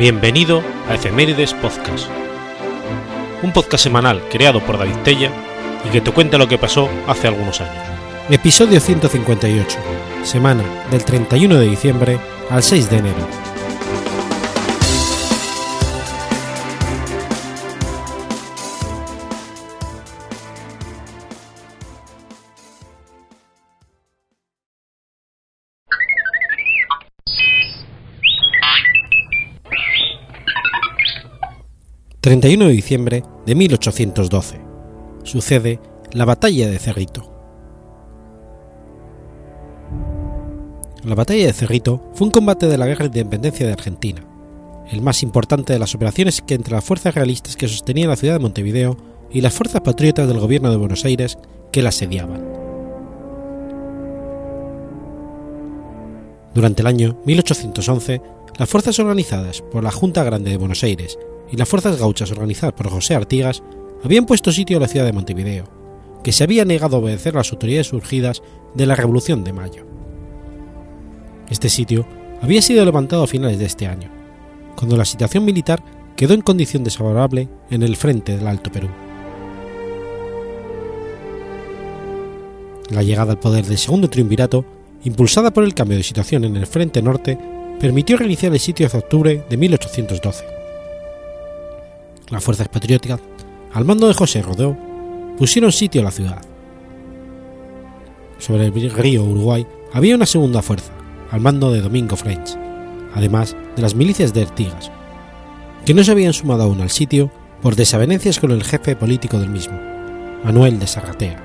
Bienvenido a Efemérides Podcast, un podcast semanal creado por David Tella y que te cuenta lo que pasó hace algunos años. Episodio 158, semana del 31 de diciembre al 6 de enero. 31 de diciembre de 1812. Sucede la Batalla de Cerrito. La Batalla de Cerrito fue un combate de la Guerra de Independencia de Argentina, el más importante de las operaciones que entre las fuerzas realistas que sostenían la ciudad de Montevideo y las fuerzas patriotas del gobierno de Buenos Aires que la asediaban. Durante el año 1811, las fuerzas organizadas por la Junta Grande de Buenos Aires y las fuerzas gauchas organizadas por José Artigas habían puesto sitio a la ciudad de Montevideo, que se había negado a obedecer las autoridades surgidas de la Revolución de Mayo. Este sitio había sido levantado a finales de este año, cuando la situación militar quedó en condición desfavorable en el frente del Alto Perú. La llegada al poder del segundo triunvirato, impulsada por el cambio de situación en el frente norte, permitió reiniciar el sitio hace octubre de 1812. Las fuerzas patrióticas, al mando de José Rodó, pusieron sitio a la ciudad. Sobre el río Uruguay había una segunda fuerza, al mando de Domingo French, además de las milicias de Artigas, que no se habían sumado aún al sitio por desavenencias con el jefe político del mismo, Manuel de Sarratea.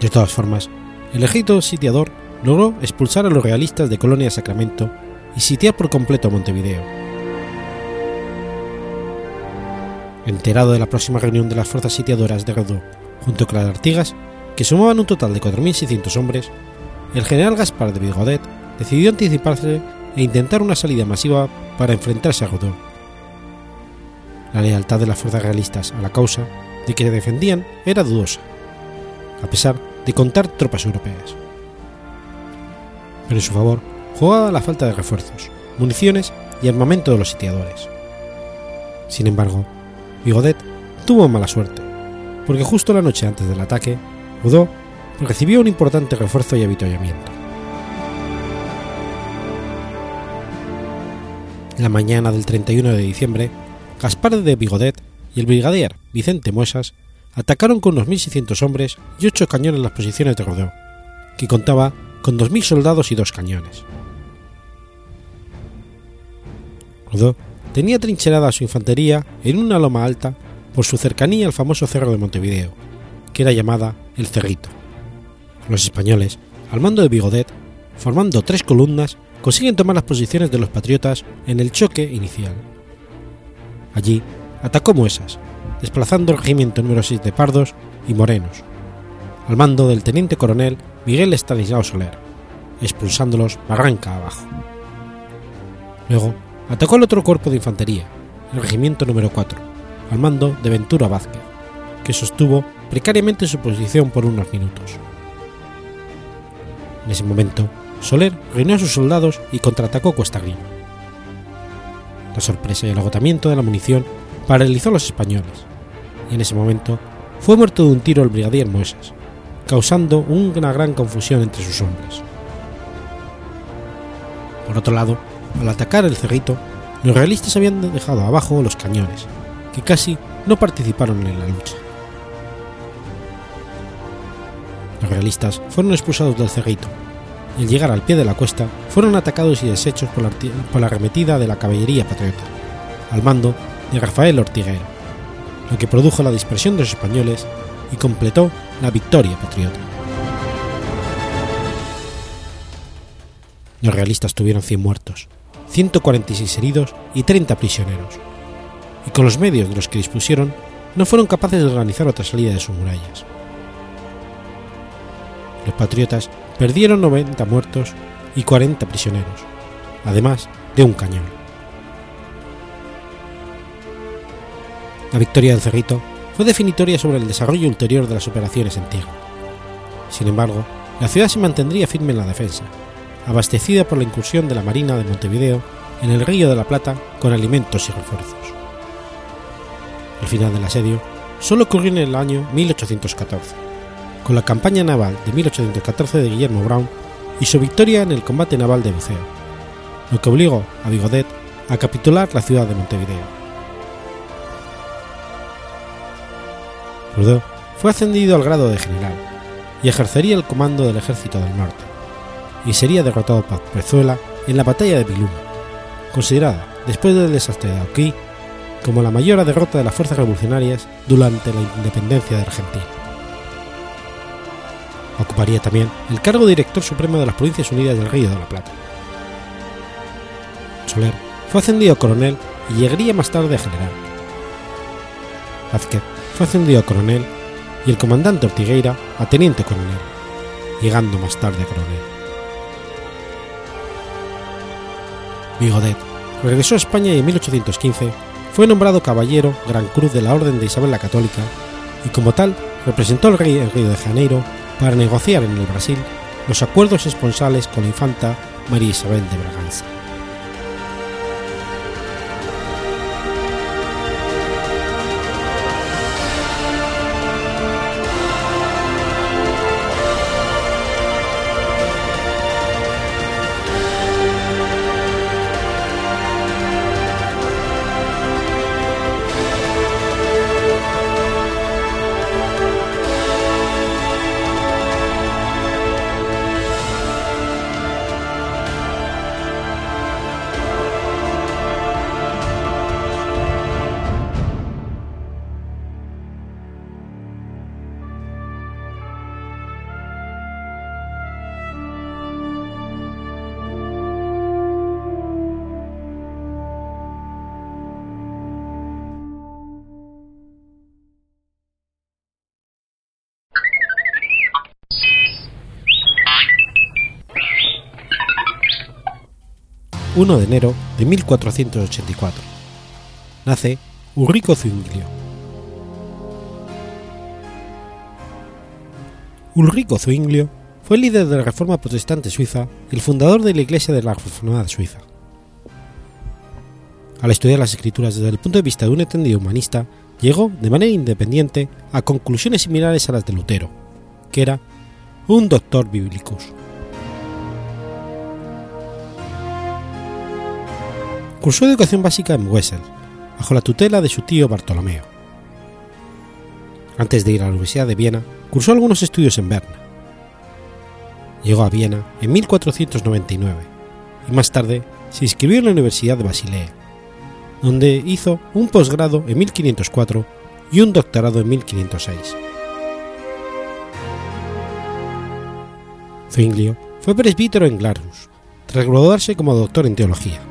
De todas formas, el ejército sitiador logró expulsar a los realistas de Colonia Sacramento y sitiar por completo Montevideo. Enterado de la próxima reunión de las fuerzas sitiadoras de Rodó junto con las Artigas, que sumaban un total de 4.600 hombres, el general Gaspar de Vigodet decidió anticiparse e intentar una salida masiva para enfrentarse a Rodó. La lealtad de las fuerzas realistas a la causa de que se defendían era dudosa, a pesar de contar tropas europeas. Pero en su favor jugaba la falta de refuerzos, municiones y armamento de los sitiadores. Sin embargo, Vigodet tuvo mala suerte, porque justo la noche antes del ataque, Rodó recibió un importante refuerzo y avituallamiento. La mañana del 31 de diciembre, Gaspar de Vigodet y el brigadier Vicente Muesas atacaron con unos 1.600 hombres y 8 cañones las posiciones de Rodó, que contaba con 2.000 soldados y dos cañones. Rodó tenía trincherada su infantería en una loma alta por su cercanía al famoso cerro de Montevideo, que era llamada el Cerrito. Los españoles, al mando de Bigodet, formando tres columnas, consiguen tomar las posiciones de los patriotas en el choque inicial. Allí atacó Muesas, desplazando el regimiento número 6 de Pardos y Morenos, al mando del teniente coronel Miguel Estanislao Soler, expulsándolos barranca abajo. Luego atacó el otro cuerpo de infantería, el regimiento número 4, al mando de Ventura Vázquez, que sostuvo precariamente su posición por unos minutos. En ese momento, Soler reunió a sus soldados y contraatacó Cuesta Arriba. La sorpresa y el agotamiento de la munición paralizó a los españoles, y en ese momento fue muerto de un tiro el brigadier Muesas, causando una gran confusión entre sus hombres. Por otro lado, al atacar el cerrito, los realistas habían dejado abajo los cañones, que casi no participaron en la lucha. Los realistas fueron expulsados del cerrito, y al llegar al pie de la cuesta fueron atacados y deshechos por la, por arremetida de la caballería patriota, al mando de Rafael Ortiguera, lo que produjo la dispersión de los españoles y completó la victoria patriota. Los realistas tuvieron 100 muertos, 146 heridos y 30 prisioneros, y con los medios de los que dispusieron no fueron capaces de organizar otra salida de sus murallas. Los patriotas perdieron 90 muertos y 40 prisioneros, además de un cañón. La victoria del Cerrito fue definitoria sobre el desarrollo ulterior de las operaciones en tierra. Sin embargo, la ciudad se mantendría firme en la defensa, abastecida por la incursión de la Marina de Montevideo en el Río de la Plata con alimentos y refuerzos. El final del asedio solo ocurrió en el año 1814, con la campaña naval de 1814 de Guillermo Brown y su victoria en el combate naval de Buceo, lo que obligó a Bigodet a capitular la ciudad de Montevideo. Trudeau fue ascendido al grado de general y ejercería el comando del ejército del norte, y sería derrotado por Pezuela en la batalla de Biluma, considerada, después del desastre de Auquí, como la mayor derrota de las fuerzas revolucionarias durante la independencia de Argentina. Ocuparía también el cargo de director supremo de las Provincias Unidas del Río de la Plata. Soler fue ascendido a coronel y llegaría más tarde a general. Vázquez fue ascendido a coronel y el comandante Ortigueira a teniente coronel, llegando más tarde a coronel. Bigodet regresó a España y en 1815 fue nombrado caballero Gran Cruz de la Orden de Isabel la Católica y como tal representó al rey en Río de Janeiro para negociar en el Brasil los acuerdos esponsales con la infanta María Isabel de Braganza. 1 de enero de 1484. Nace Ulrico Zwinglio. Ulrico Zwinglio fue el líder de la Reforma Protestante suiza y el fundador de la Iglesia de la Reformada Suiza. Al estudiar las escrituras desde el punto de vista de un entendido humanista, llegó de manera independiente a conclusiones similares a las de Lutero, que era un doctor biblicus. Cursó educación básica en Wessel, bajo la tutela de su tío Bartolomeo. Antes de ir a la Universidad de Viena, cursó algunos estudios en Berna. Llegó a Viena en 1499 y más tarde se inscribió en la Universidad de Basilea, donde hizo un posgrado en 1504 y un doctorado en 1506. Zwinglio fue presbítero en Glarus, tras graduarse como doctor en teología.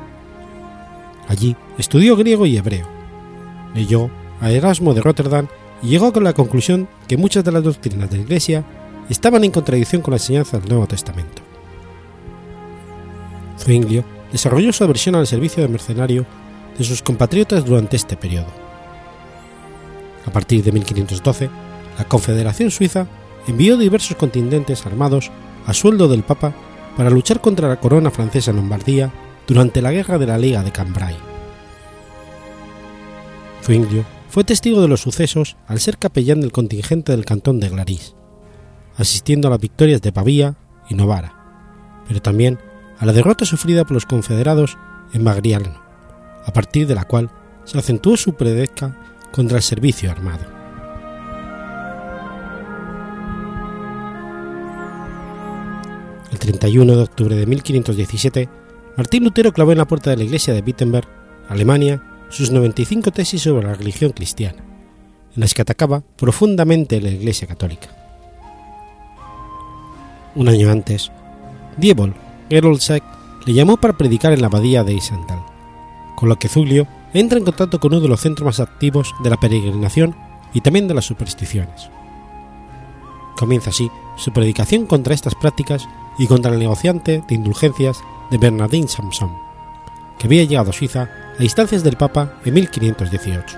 Allí estudió griego y hebreo. Leyó a Erasmo de Rotterdam y llegó con la conclusión que muchas de las doctrinas de la Iglesia estaban en contradicción con la enseñanza del Nuevo Testamento. Zwinglio desarrolló su aversión al servicio de mercenario de sus compatriotas durante este periodo. A partir de 1512, la Confederación Suiza envió diversos contingentes armados a sueldo del Papa para luchar contra la corona francesa en Lombardía durante la Guerra de la Liga de Cambrai. Zwinglio fue testigo de los sucesos al ser capellán del contingente del cantón de Glaris, asistiendo a las victorias de Pavía y Novara, pero también a la derrota sufrida por los confederados en Magriano, a partir de la cual se acentuó su predesca contra el servicio armado. El 31 de octubre de 1517 Martín Lutero clavó en la puerta de la iglesia de Wittenberg, Alemania, sus 95 tesis sobre la religión cristiana, en las que atacaba profundamente la iglesia católica. Un año antes, Diebol Geroldsek le llamó para predicar en la abadía de Isandal, con lo que Zuglio entra en contacto con uno de los centros más activos de la peregrinación y también de las supersticiones. Comienza así su predicación contra estas prácticas y contra el negociante de indulgencias de Bernardín Samson, que había llegado a Suiza a instancias del Papa en 1518.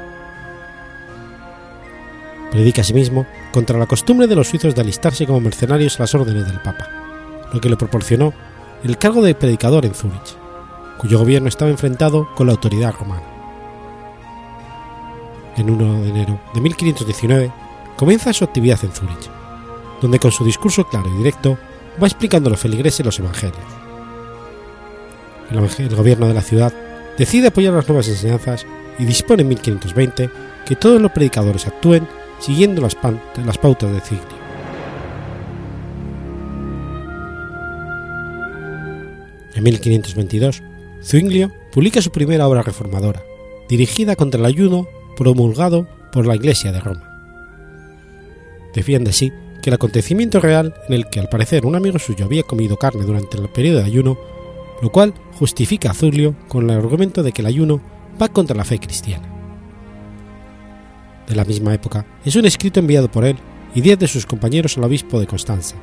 Predica asimismo contra la costumbre de los suizos de alistarse como mercenarios a las órdenes del Papa, lo que le proporcionó el cargo de predicador en Zúrich, cuyo gobierno estaba enfrentado con la autoridad romana. En 1 de enero de 1519 comienza su actividad en Zúrich, donde con su discurso claro y directo va explicando a los feligreses los evangelios. El, gobierno de la ciudad decide apoyar las nuevas enseñanzas y dispone en 1520 que todos los predicadores actúen siguiendo las, pautas de Ciglio. En 1522, Zwinglio publica su primera obra reformadora, dirigida contra el ayuno promulgado por la Iglesia de Roma. Defiende así que el acontecimiento real en el que al parecer un amigo suyo había comido carne durante el periodo de ayuno, lo cual justifica a Zulio con el argumento de que el ayuno va contra la fe cristiana. De la misma época es un escrito enviado por él y diez de sus compañeros al obispo de Constanza,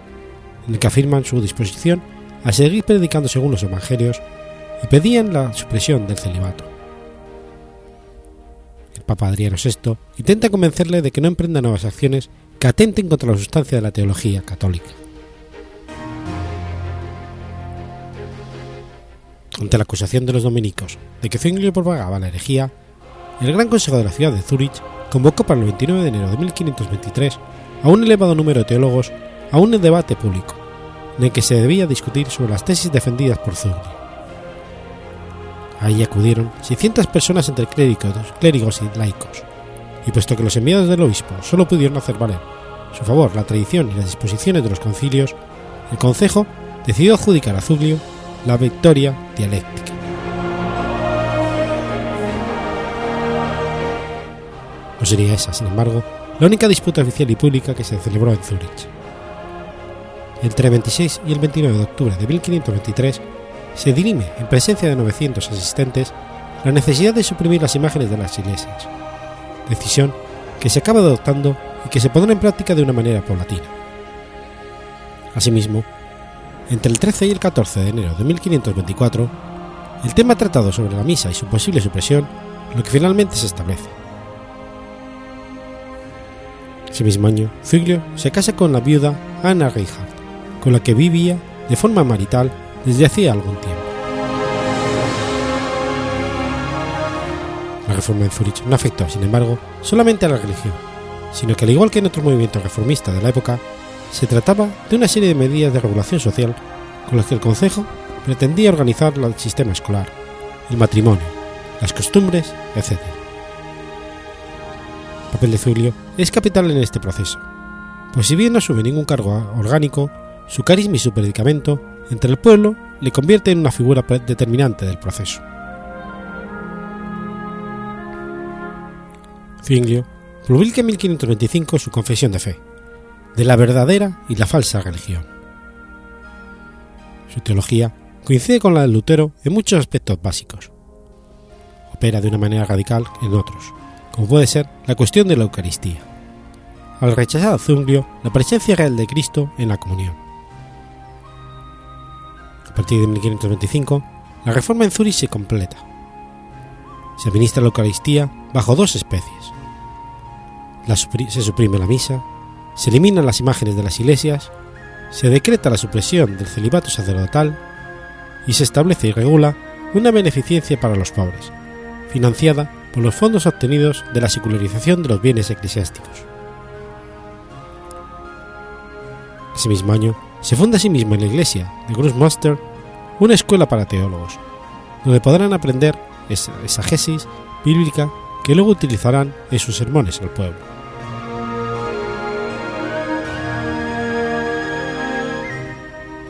en el que afirman su disposición a seguir predicando según los evangelios y pedían la supresión del celibato. El Papa Adriano VI intenta convencerle de que no emprenda nuevas acciones que atenten contra la sustancia de la teología católica. Ante la acusación de los dominicos de que Zwinglio propagaba la herejía, el Gran Consejo de la ciudad de Zúrich convocó para el 29 de enero de 1523 a un elevado número de teólogos a un debate público, en el que se debía discutir sobre las tesis defendidas por Zwinglio. Ahí acudieron 600 personas entre clérigos, clérigos y laicos, y puesto que los enviados del obispo solo pudieron hacer valer su favor la tradición y las disposiciones de los concilios, el concejo decidió adjudicar a Zuglio la victoria dialéctica. No sería esa, sin embargo, la única disputa oficial y pública que se celebró en Zúrich. Entre el 26 y el 29 de octubre de 1523 se dirime, en presencia de 900 asistentes, la necesidad de suprimir las imágenes de las iglesias, decisión que se acaba adoptando y que se pondrá en práctica de una manera paulatina. Asimismo, entre el 13 y el 14 de enero de 1524, el tema tratado sobre la misa y su posible supresión, lo que finalmente se establece. Ese mismo año, Zuglio se casa con la viuda Anna Reinhardt, con la que vivía de forma marital desde hacía algún tiempo. La reforma en Zurich no afectó, sin embargo, solamente a la religión, sino que al igual que en otros movimientos reformistas de la época, se trataba de una serie de medidas de regulación social con las que el Consejo pretendía organizar el sistema escolar, el matrimonio, las costumbres, etc. El papel de Zulio es capital en este proceso, pues si bien no asume ningún cargo orgánico, su carisma y su predicamento entre el pueblo le convierte en una figura determinante del proceso. Zwinglio publica en 1525 su Confesión de Fe, de la verdadera y la falsa religión. Su teología coincide con la de Lutero en muchos aspectos básicos. Opera de una manera radical en otros, como puede ser la cuestión de la Eucaristía, al rechazar a Zwinglio la presencia real de Cristo en la comunión. A partir de 1525, la reforma en Zurich se completa. Se administra la Eucaristía bajo dos especies, se suprime la misa, se eliminan las imágenes de las iglesias, se decreta la supresión del celibato sacerdotal y se establece y regula una beneficencia para los pobres, financiada por los fondos obtenidos de la secularización de los bienes eclesiásticos. Ese mismo año se funda asimismo en la iglesia de Grossmaster una escuela para teólogos, donde podrán aprender esa exagesis bíblica que luego utilizarán en sus sermones al pueblo.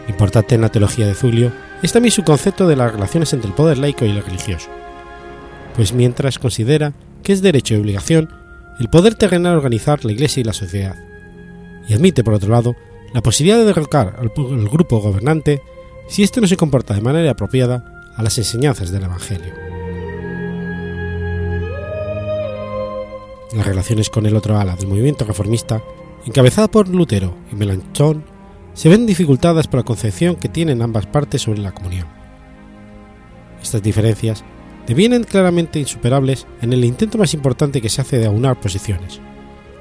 Importante en la teología de Zulio es también su concepto de las relaciones entre el poder laico y el religioso, pues mientras considera que es derecho y obligación el poder terrenal organizar la Iglesia y la sociedad, y admite, por otro lado, la posibilidad de derrocar al grupo gobernante si éste no se comporta de manera apropiada a las enseñanzas del Evangelio. Las relaciones con el otro ala del movimiento reformista, encabezada por Lutero y Melanchthon, se ven dificultadas por la concepción que tienen ambas partes sobre la comunión. Estas diferencias devienen claramente insuperables en el intento más importante que se hace de aunar posiciones,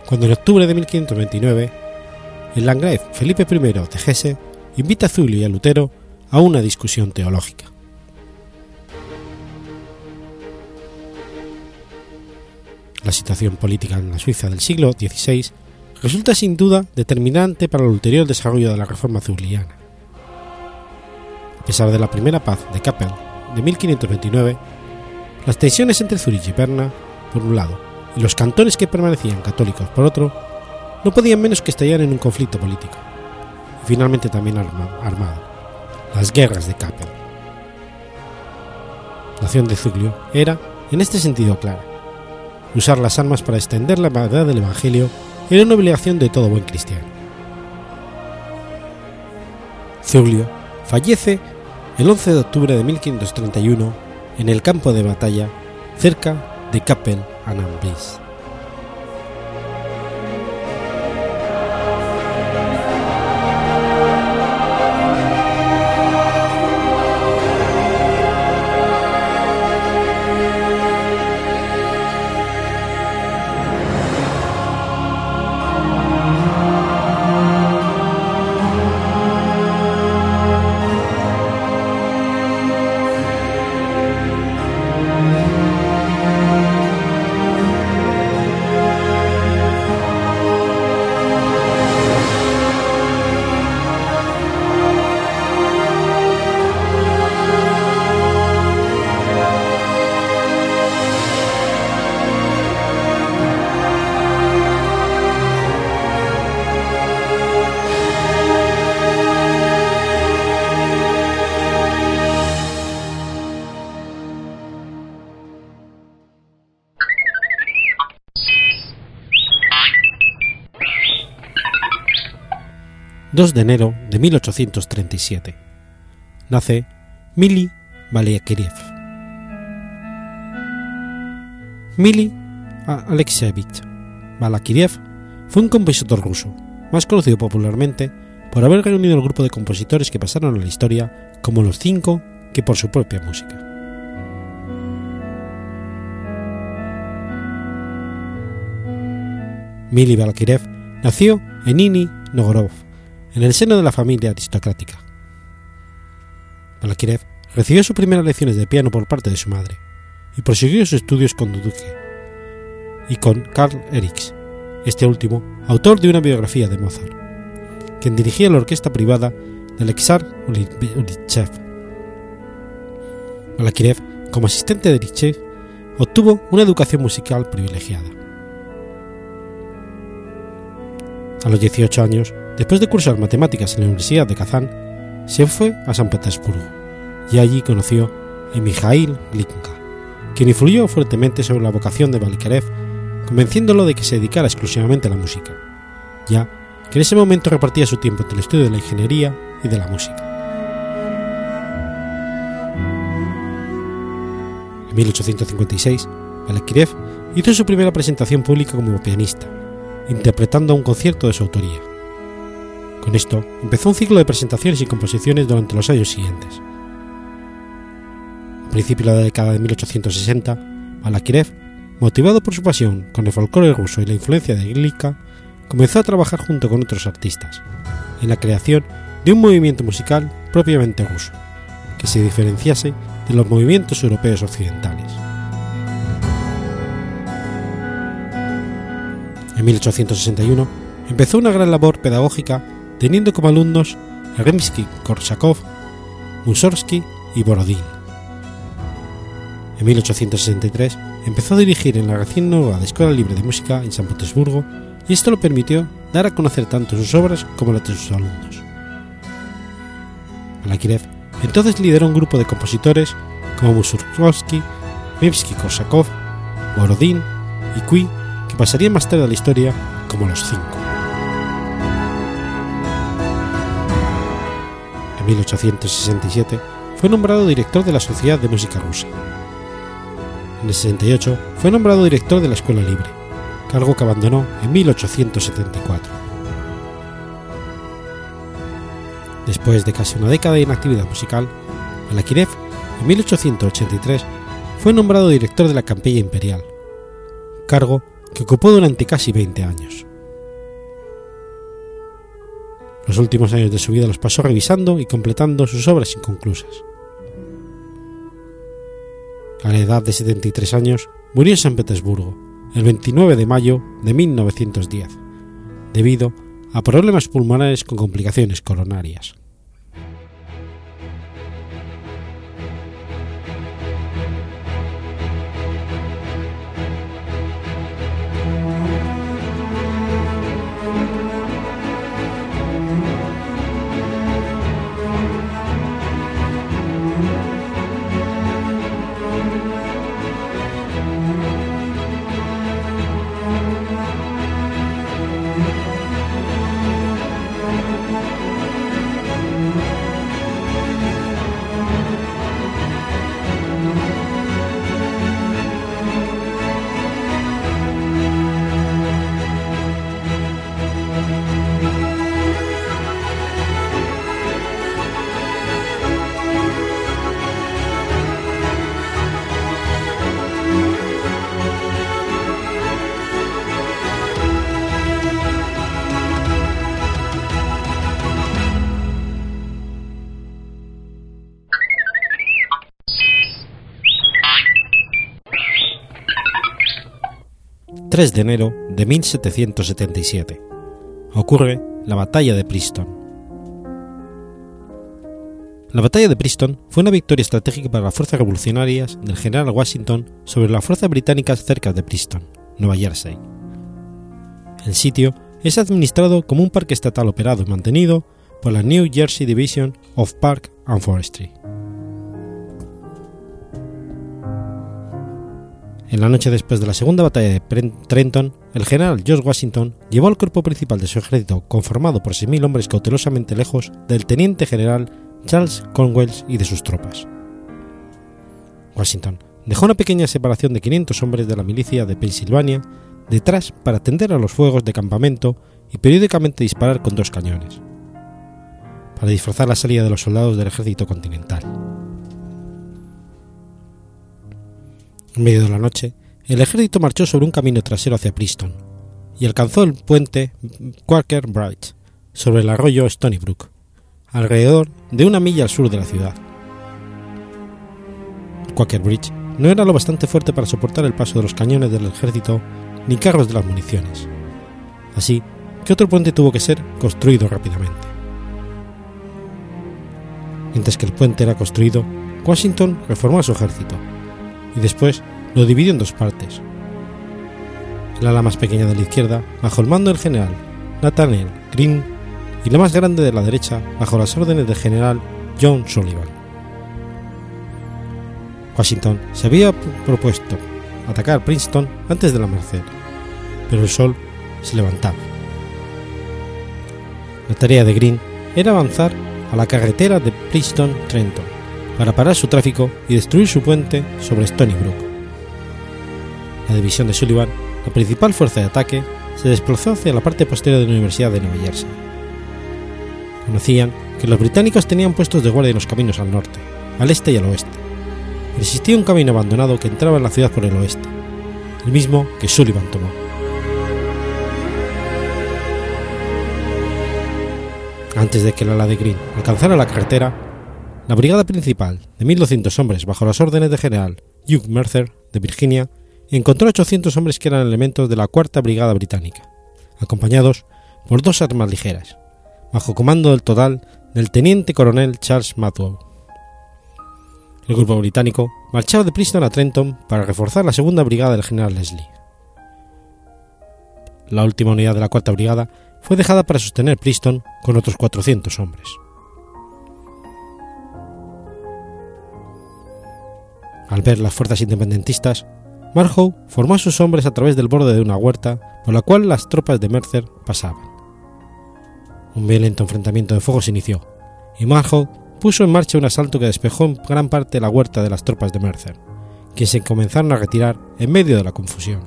cuando en octubre de 1529 el Landgrave Felipe I de Hesse invita a Zulio y a Lutero a una discusión teológica. La situación política en la Suiza del siglo XVI resulta sin duda determinante para el ulterior desarrollo de la reforma zuliana. A pesar de la primera paz de Kappel de 1529, las tensiones entre Zurich y Berna, por un lado, y los cantones que permanecían católicos por otro, no podían menos que estallar en un conflicto político, y finalmente también armado, las guerras de Kappel. La acción de Zuglio era, en este sentido, clara. Usar las armas para extender la verdad del Evangelio era una obligación de todo buen cristiano. Zuglio fallece el 11 de octubre de 1531 en el campo de batalla cerca de Kappel an Ambris. 2 de enero de 1837. Nace Mili Baliakiriev. Mili Alexeyevich Balakiriev fue un compositor ruso, más conocido popularmente por haber reunido el grupo de compositores que pasaron a la historia como los cinco que por su propia música. Mili Balakirev nació en Nini Novgorod, en el seno de la familia aristocrática. Balakirev recibió sus primeras lecciones de piano por parte de su madre y prosiguió sus estudios con Duduque y con Karl Eriks, este último autor de una biografía de Mozart, quien dirigía la orquesta privada del Exar Ulichev. Balakirev, como asistente de Ulichev, obtuvo una educación musical privilegiada. A los 18 años, Después de cursar matemáticas en la Universidad de Kazán, se fue a San Petersburgo y allí conoció a Mikhail Glinka, quien influyó fuertemente sobre la vocación de Balikarev, convenciéndolo de que se dedicara exclusivamente a la música, ya que en ese momento repartía su tiempo entre el estudio de la ingeniería y de la música. En 1856, Balakirev hizo su primera presentación pública como pianista, interpretando un concierto de su autoría. Con esto empezó un ciclo de presentaciones y composiciones durante los años siguientes. A principios de la década de 1860, Balakirev, motivado por su pasión con el folclore ruso y la influencia de Glika, comenzó a trabajar junto con otros artistas en la creación de un movimiento musical propiamente ruso, que se diferenciase de los movimientos europeos occidentales. En 1861 empezó una gran labor pedagógica teniendo como alumnos a Rimsky-Korsakov, Mussorgsky y Borodín. En 1863 empezó a dirigir en la recién nueva Escuela Libre de Música en San Petersburgo y esto lo permitió dar a conocer tanto sus obras como las de sus alumnos. Balakirev entonces lideró un grupo de compositores como Mussorgsky, Rimsky-Korsakov, Borodín y Cui que pasarían más tarde a la historia como los cinco. En 1867 fue nombrado director de la Sociedad de Música Rusa. En el 68 fue nombrado director de la Escuela Libre, cargo que abandonó en 1874. Después de casi una década de inactividad musical, Balakirev, en 1883, fue nombrado director de la Campella Imperial, cargo que ocupó durante casi 20 años. Los últimos años de su vida los pasó revisando y completando sus obras inconclusas. A la edad de 73 años murió en San Petersburgo, el 29 de mayo de 1910, debido a problemas pulmonares con complicaciones coronarias. 3 de enero de 1777. Ocurre la Batalla de Princeton. La Batalla de Princeton fue una victoria estratégica para las fuerzas revolucionarias del general Washington sobre las fuerzas británicas cerca de Princeton, Nueva Jersey. El sitio es administrado como un parque estatal operado y mantenido por la New Jersey Division of Park and Forestry. En la noche después de la segunda batalla de Trenton, el general George Washington llevó al cuerpo principal de su ejército, conformado por 6.000 hombres cautelosamente lejos del teniente general Charles Cornwallis y de sus tropas. Washington dejó una pequeña separación de 500 hombres de la milicia de Pensilvania detrás para atender a los fuegos de campamento y periódicamente disparar con dos cañones, para disfrazar la salida de los soldados del ejército continental. En medio de la noche, el ejército marchó sobre un camino trasero hacia Princeton y alcanzó el puente Quaker Bright sobre el arroyo Stony Brook, alrededor de una milla al sur de la ciudad. Quaker Bridge no era lo bastante fuerte para soportar el paso de los cañones del ejército ni carros de las municiones, así que otro puente tuvo que ser construido rápidamente. Mientras que el puente era construido, Washington reformó a su ejército y después lo dividió en dos partes. El ala más pequeña de la izquierda, bajo el mando del general Nathaniel Green, y la más grande de la derecha, bajo las órdenes del general John Sullivan. Washington se había propuesto atacar Princeton antes del amanecer, pero el sol se levantaba. La tarea de Green era avanzar a la carretera de Princeton-Trenton para parar su tráfico y destruir su puente sobre Stony Brook. La división de Sullivan, la principal fuerza de ataque, se desplazó hacia la parte posterior de la Universidad de Nueva Jersey. Conocían que los británicos tenían puestos de guardia en los caminos al norte, al este y al oeste. existía un camino abandonado que entraba en la ciudad por el oeste, el mismo que Sullivan tomó. Antes de que el ala de Green alcanzara la carretera, la brigada principal, de 1.200 hombres bajo las órdenes del general Hugh Mercer de Virginia, encontró 800 hombres que eran elementos de la Cuarta Brigada Británica, acompañados por dos armas ligeras, bajo comando del total del teniente coronel Charles Matthew. El grupo británico marchaba de Princeton a Trenton para reforzar la segunda brigada del general Leslie. La última unidad de la Cuarta Brigada fue dejada para sostener Princeton con otros 400 hombres. Al ver las fuerzas independentistas, Marhowe formó a sus hombres a través del borde de una huerta por la cual las tropas de Mercer pasaban. Un violento enfrentamiento de fuego se inició, y Marhowe puso en marcha un asalto que despejó en gran parte la huerta de las tropas de Mercer, que se comenzaron a retirar en medio de la confusión.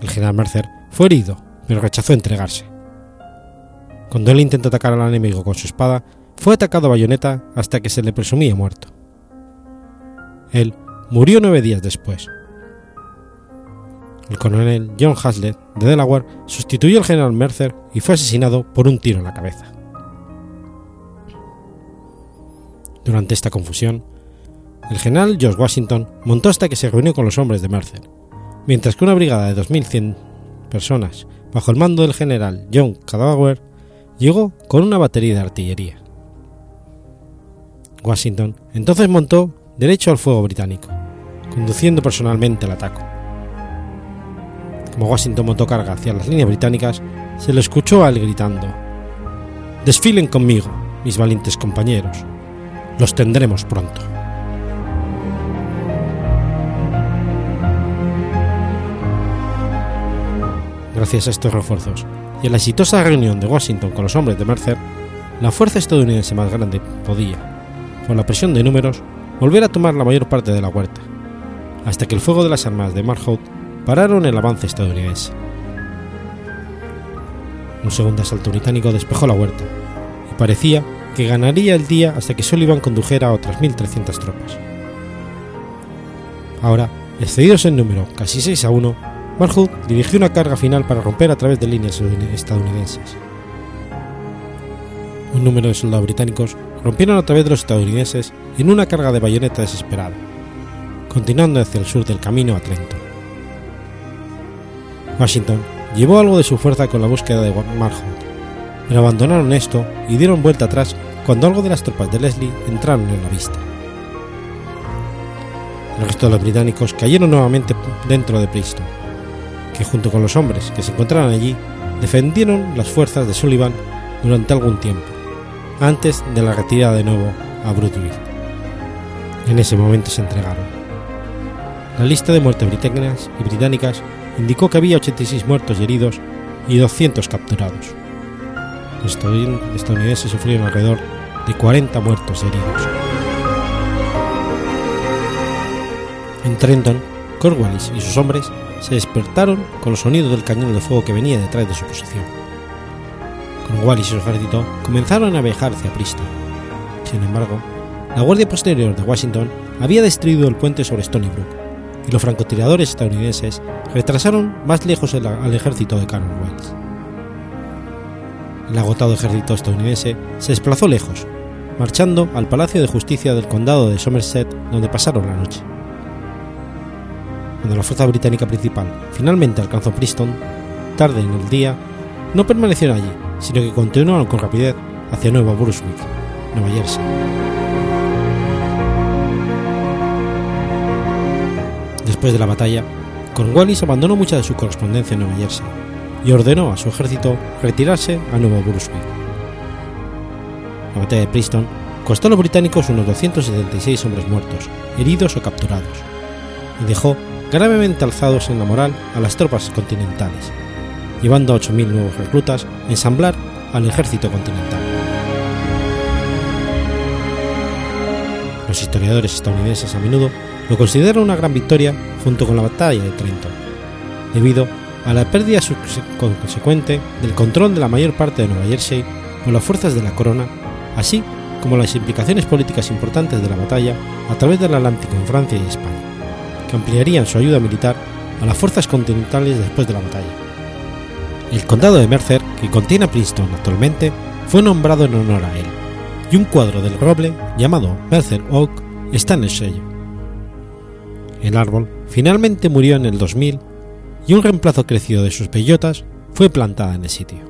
El general Mercer fue herido, pero rechazó entregarse. Cuando él intentó atacar al enemigo con su espada, fue atacado a bayoneta hasta que se le presumía muerto. Él murió nueve días después. El coronel John Hazlett de Delaware sustituyó al general Mercer y fue asesinado por un tiro en la cabeza. Durante esta confusión, el general George Washington montó hasta que se reunió con los hombres de Mercer, mientras que una brigada de 2.100 personas, bajo el mando del general John Cadwalader, llegó con una batería de artillería. Washington entonces montó derecho al fuego británico, conduciendo personalmente el ataque. Como Washington montó carga hacia las líneas británicas, se le escuchó a él gritando: Desfilen conmigo, mis valientes compañeros. Los tendremos pronto. Gracias a estos refuerzos y a la exitosa reunión de Washington con los hombres de Mercer, la fuerza estadounidense más grande podía, por la presión de números, volver a tomar la mayor parte de la huerta, hasta que el fuego de las armas de Marhout pararon el avance estadounidense. Un segundo asalto británico despejó la huerta, y parecía que ganaría el día hasta que Sullivan condujera a otras 1.300 tropas. Ahora, excedidos en número casi 6 a 1, Marhout dirigió una carga final para romper a través de líneas estadounidenses. Un número de soldados británicos rompieron a través de los estadounidenses en una carga de bayoneta desesperada, continuando hacia el sur del camino a Trenton. Washington llevó algo de su fuerza con la búsqueda de Marhout, pero abandonaron esto y dieron vuelta atrás cuando algo de las tropas de Leslie entraron en la vista. El resto de los británicos cayeron nuevamente dentro de Princeton, que junto con los hombres que se encontraban allí defendieron las fuerzas de Sullivan durante algún tiempo, antes de la retirada de nuevo a Brunswick. En ese momento se entregaron. La lista de muertes británicas y británicas indicó que había 86 muertos y heridos y 200 capturados. Los estadounidenses sufrieron alrededor de 40 muertos y heridos. En Trenton, Cornwallis y sus hombres se despertaron con los sonidos del cañón de fuego que venía detrás de su posición. Cornwallis y su ejército comenzaron a viajar hacia Princeton. Sin embargo, la Guardia Posterior de Washington había destruido el puente sobre Stony Brook y los francotiradores estadounidenses retrasaron más lejos al ejército de Cornwallis. El agotado ejército estadounidense se desplazó lejos, marchando al Palacio de Justicia del Condado de Somerset, donde pasaron la noche. Cuando la fuerza británica principal finalmente alcanzó Princeton, tarde en el día, no permanecieron allí, sino que continuaron con rapidez hacia Nueva Brunswick, Nueva Jersey. Después de la batalla, Cornwallis abandonó mucha de su correspondencia en Nueva Jersey y ordenó a su ejército retirarse a Nuevo Brunswick. La batalla de Princeton costó a los británicos unos 276 hombres muertos, heridos o capturados, y dejó gravemente alzados en la moral a las tropas continentales, llevando a 8.000 nuevos reclutas a ensamblar al ejército continental. Los historiadores estadounidenses a menudo lo consideran una gran victoria junto con la batalla de Trenton, debido a la pérdida consecuente del control de la mayor parte de Nueva Jersey por las fuerzas de la corona, así como las implicaciones políticas importantes de la batalla a través del Atlántico en Francia y España, que ampliarían su ayuda militar a las fuerzas continentales después de la batalla. El condado de Mercer, que contiene a Princeton actualmente, fue nombrado en honor a él, y un cuadro del roble llamado Mercer Oak está en el sello. El árbol finalmente murió en el 2000 y un reemplazo crecido de sus bellotas fue plantada en el sitio.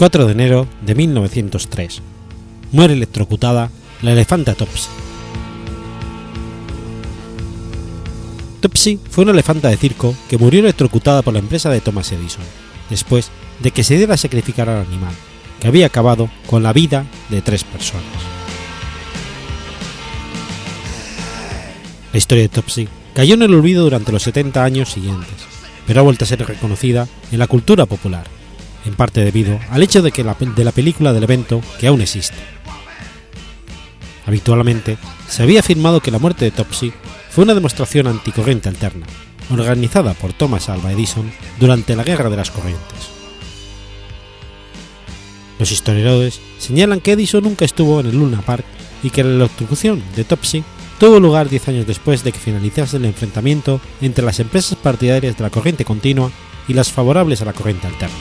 ...4 de enero de 1903... ...muere electrocutada la elefanta Topsy. Topsy fue una elefanta de circo que murió electrocutada por la empresa de Thomas Edison, después de que se diera a sacrificar al animal, que había acabado con la vida de tres personas. La historia de Topsy cayó en el olvido durante los 70 años siguientes, pero ha vuelto a ser reconocida en la cultura popular, en parte debido al hecho de que la, de la película del evento que aún existe. Habitualmente se había afirmado que la muerte de Topsy fue una demostración anticorriente alterna, organizada por Thomas Alva Edison durante la Guerra de las Corrientes. Los historiadores señalan que Edison nunca estuvo en el Luna Park y que la electrocución de Topsy tuvo lugar 10 años después de que finalizase el enfrentamiento entre las empresas partidarias de la corriente continua y las favorables a la corriente alterna.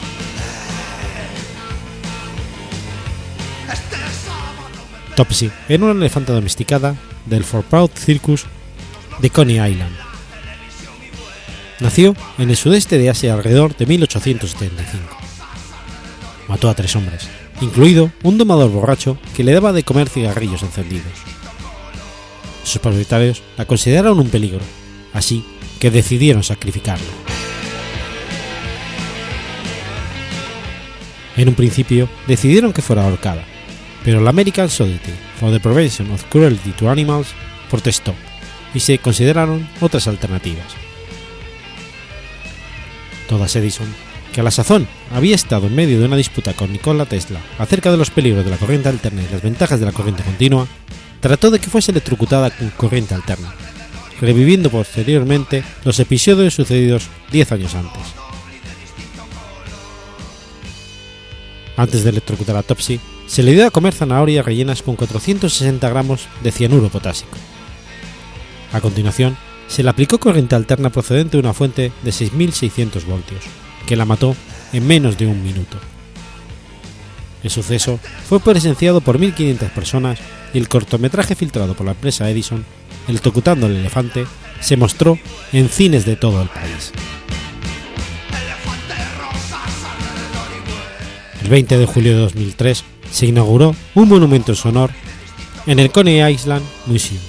Topsy era una elefanta domesticada del Fort Proud Circus de Coney Island. Nació en el sudeste de Asia alrededor de 1875. Mató a tres hombres, incluido un domador borracho que le daba de comer cigarrillos encendidos. Sus propietarios la consideraron un peligro, así que decidieron sacrificarla. En un principio decidieron que fuera ahorcada, pero la American Society for the Prevention of Cruelty to Animals protestó y se consideraron otras alternativas. Thomas Edison, que a la sazón había estado en medio de una disputa con Nikola Tesla acerca de los peligros de la corriente alterna y las ventajas de la corriente continua, trató de que fuese electrocutada con corriente alterna, reviviendo posteriormente los episodios sucedidos 10 años antes. Antes de electrocutar a Topsy, se le dio a comer zanahorias rellenas con 460 gramos de cianuro potásico. A continuación, se le aplicó corriente alterna procedente de una fuente de 6.600 voltios, que la mató en menos de un minuto. El suceso fue presenciado por 1.500 personas y el cortometraje filtrado por la empresa Edison, Electrocutando al elefante, se mostró en cines de todo el país. El 20 de julio de 2003 se inauguró un monumento en su honor en el Coney Island Museum.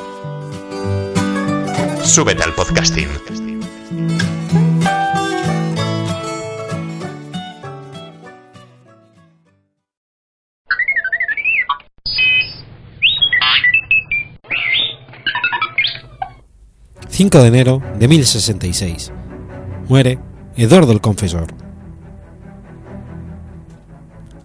Súbete al podcasting. 5 de enero de 1066. Muere Eduardo el Confesor.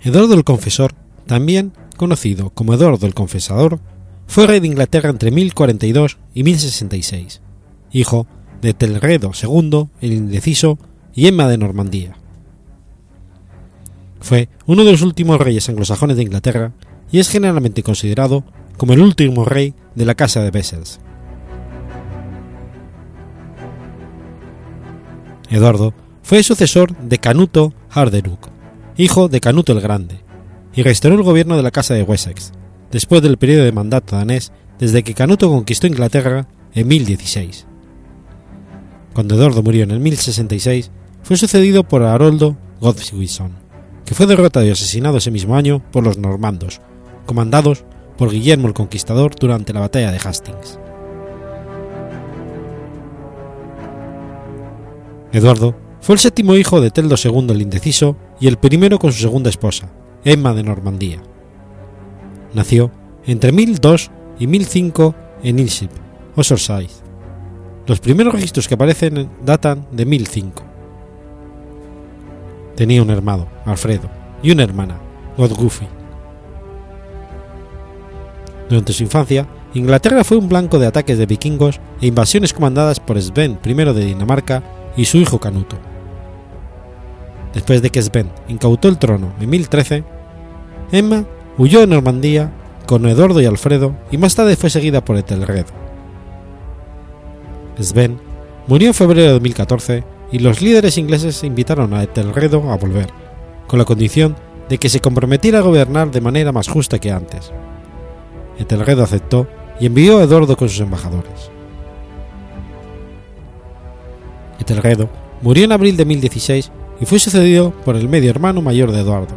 Eduardo el Confesor, también conocido como Eduardo el Confesador, fue rey de Inglaterra entre 1042 y 1066, hijo de Telredo II el Indeciso y Emma de Normandía. Fue uno de los últimos reyes anglosajones de Inglaterra y es generalmente considerado como el último rey de la Casa de Bessels. Eduardo fue sucesor de Canuto Harderuk, hijo de Canuto el Grande, y restauró el gobierno de la Casa de Wessex, después del periodo de mandato danés desde que Canuto conquistó Inglaterra en 1016. Cuando Eduardo murió en el 1066, fue sucedido por Haroldo Godwinson, que fue derrotado y asesinado ese mismo año por los normandos, comandados por Guillermo el Conquistador durante la batalla de Hastings. Eduardo fue el séptimo hijo de Teldo II el Indeciso y el primero con su segunda esposa, Emma de Normandía. Nació entre 1002 y 1005 en Inship, Oxfordshire. Los primeros registros que aparecen datan de 1005. Tenía un hermano, Alfredo, y una hermana, Godgufi. Durante su infancia, Inglaterra fue un blanco de ataques de vikingos e invasiones comandadas por Sven I de Dinamarca y su hijo Canuto. Después de que Sven incautó el trono en 1013, Emma huyó a Normandía con Eduardo y Alfredo y más tarde fue seguida por Etelredo. Sven murió en febrero de 1014 y los líderes ingleses invitaron a Etelredo a volver, con la condición de que se comprometiera a gobernar de manera más justa que antes. Etelredo aceptó y envió a Eduardo con sus embajadores. Etelredo murió en abril de 1016 y fue sucedido por el medio hermano mayor de Eduardo,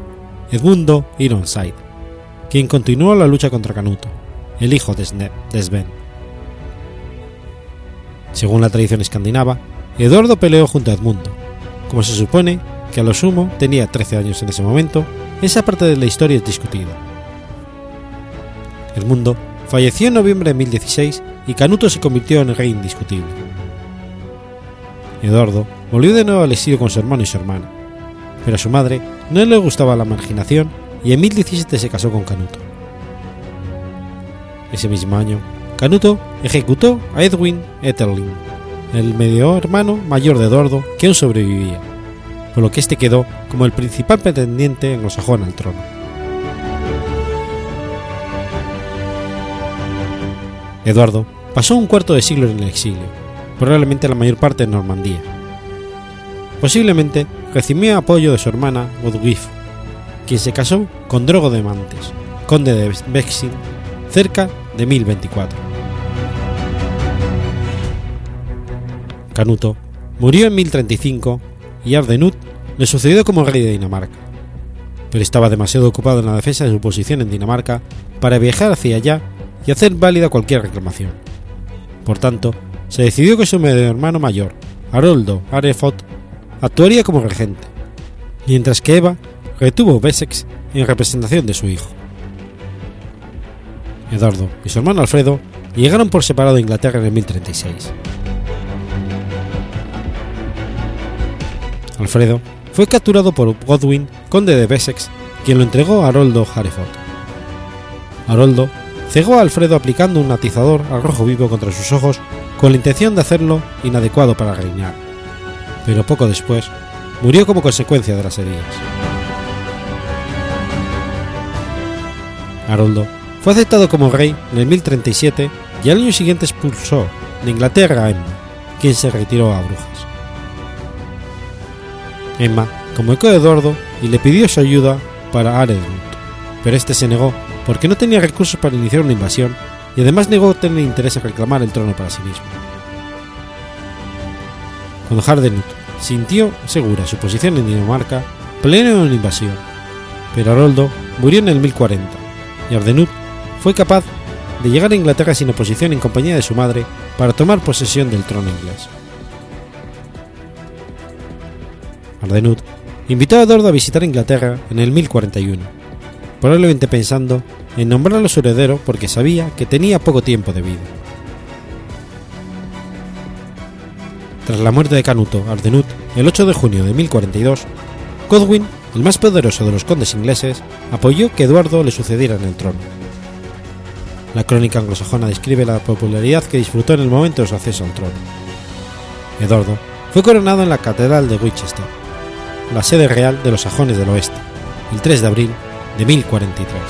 Edmundo Ironside, quien continuó la lucha contra Canuto, el hijo de, Sven. Según la tradición escandinava, Eduardo peleó junto a Edmundo. Como se supone que a lo sumo tenía 13 años en ese momento, esa parte de la historia es discutida. Edmundo falleció en noviembre de 1016 y Canuto se convirtió en rey indiscutible. Eduardo volvió de nuevo al exilio con su hermano y su hermana, pero a su madre no le gustaba la marginación y en 1017 se casó con Canuto. Ese mismo año, Canuto ejecutó a Edwin Etterling, el medio hermano mayor de Eduardo que aún sobrevivía, por lo que este quedó como el principal pretendiente anglosajón al trono. Eduardo pasó un cuarto de siglo en el exilio, probablemente la mayor parte en Normandía. Posiblemente recibió apoyo de su hermana Godwif, quien se casó con Drogo de Mantes, conde de Bexin, cerca de 1024. Canuto murió en 1035 y Ardenut le sucedió como rey de Dinamarca, pero estaba demasiado ocupado en la defensa de su posición en Dinamarca para viajar hacia allá y hacer válida cualquier reclamación. Por tanto, se decidió que su medio hermano mayor, Haroldo Arefot, actuaría como regente, mientras que Eva retuvo Wessex en representación de su hijo. Eduardo y su hermano Alfredo llegaron por separado a Inglaterra en 1036. Alfredo fue capturado por Godwin, conde de Wessex, quien lo entregó a Haroldo Hereford. Haroldo cegó a Alfredo aplicando un atizador al rojo vivo contra sus ojos con la intención de hacerlo inadecuado para reinar, pero poco después murió como consecuencia de las heridas. Haroldo fue aceptado como rey en el 1037 y al año siguiente expulsó de Inglaterra a Emma, quien se retiró a Brujas. Emma convocó a Eduardo y le pidió su ayuda para Aredrunt, pero este se negó porque no tenía recursos para iniciar una invasión y además negó tener interés en reclamar el trono para sí mismo. Cuando Hardenut sintió segura su posición en Dinamarca, planeó una invasión, pero Haroldo murió en el 1040 y Ardenut fue capaz de llegar a Inglaterra sin oposición en compañía de su madre para tomar posesión del trono inglés. Ardenut invitó a Eduardo a visitar Inglaterra en el 1041, probablemente pensando en nombrarlo su heredero porque sabía que tenía poco tiempo de vida. Tras la muerte de Canuto Ardenut el 8 de junio de 1042, Godwin, el más poderoso de los condes ingleses, apoyó que Eduardo le sucediera en el trono. La crónica anglosajona describe la popularidad que disfrutó en el momento de su acceso al trono. Eduardo fue coronado en la Catedral de Winchester, la sede real de los sajones del oeste, el 3 de abril de 1043.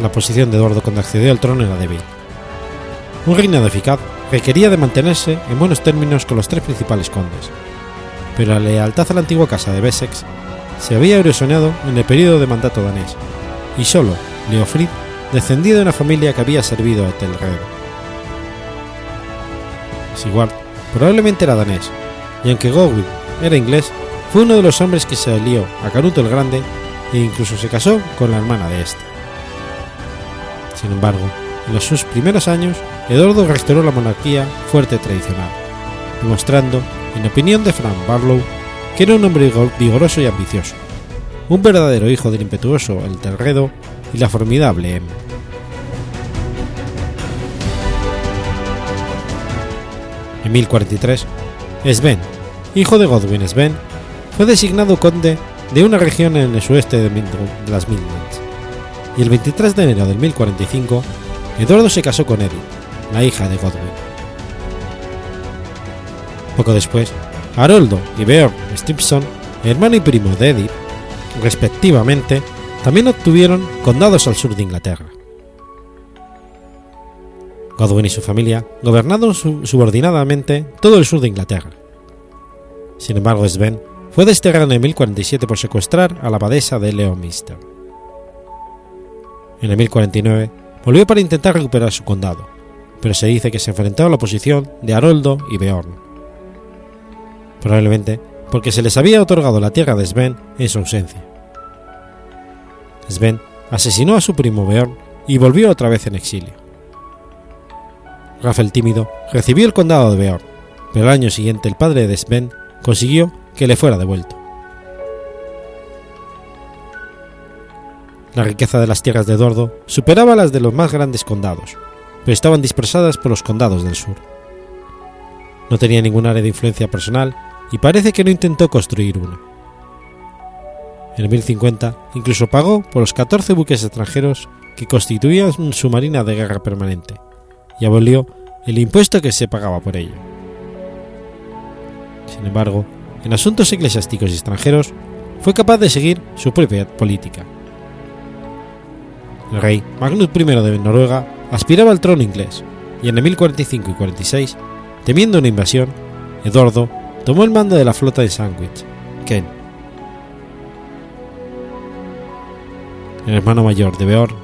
La posición de Eduardo cuando accedió al trono era débil. Un reinado eficaz requería de mantenerse en buenos términos con los tres principales condes, pero la lealtad a la antigua casa de Wessex se había erosionado en el periodo de mandato danés, y solo Leofrid descendía de una familia que había servido a Ethelred. Sigurd probablemente era danés, y aunque Godwin era inglés, fue uno de los hombres que se alió a Canuto el Grande e incluso se casó con la hermana de este. Sin embargo, en sus primeros años, Eduardo restauró la monarquía fuerte tradicional, demostrando, en opinión de Frank Barlow, que era un hombre vigoroso y ambicioso, un verdadero hijo del impetuoso El Terredo y la formidable M. En 1043, Sven, hijo de Godwin Sven, fue designado conde de una región en el sueste de, las Midlands, y el 23 de enero del 1045, Eduardo se casó con Edith, la hija de Godwin. Poco después, Haroldo y Beorn Stimson, hermano y primo de Edith, respectivamente, también obtuvieron condados al sur de Inglaterra. Godwin y su familia gobernaron subordinadamente todo el sur de Inglaterra. Sin embargo, Sven fue desterrado en 1047 por secuestrar a la abadesa de Leominster. En el 1049 volvió para intentar recuperar su condado, pero se dice que se enfrentó a la oposición de Haroldo y Beorn. Probablemente porque se les había otorgado la tierra de Sven en su ausencia. Sven asesinó a su primo Beorn y volvió otra vez en exilio. Rafael Tímido recibió el condado de Beorn, pero al año siguiente el padre de Sven consiguió que le fuera devuelto. La riqueza de las tierras de Eduardo superaba las de los más grandes condados, pero estaban dispersadas por los condados del sur. No tenía ningún área de influencia personal y parece que no intentó construir una. En el 1050 incluso pagó por los 14 buques extranjeros que constituían su marina de guerra permanente y abolió el impuesto que se pagaba por ello. Sin embargo, en asuntos eclesiásticos y extranjeros fue capaz de seguir su propia política. El rey Magnus I de Noruega aspiraba al trono inglés y en el 1045 y 46, temiendo una invasión, Eduardo tomó el mando de la flota de Sandwich, Ken. El hermano mayor de Beorn,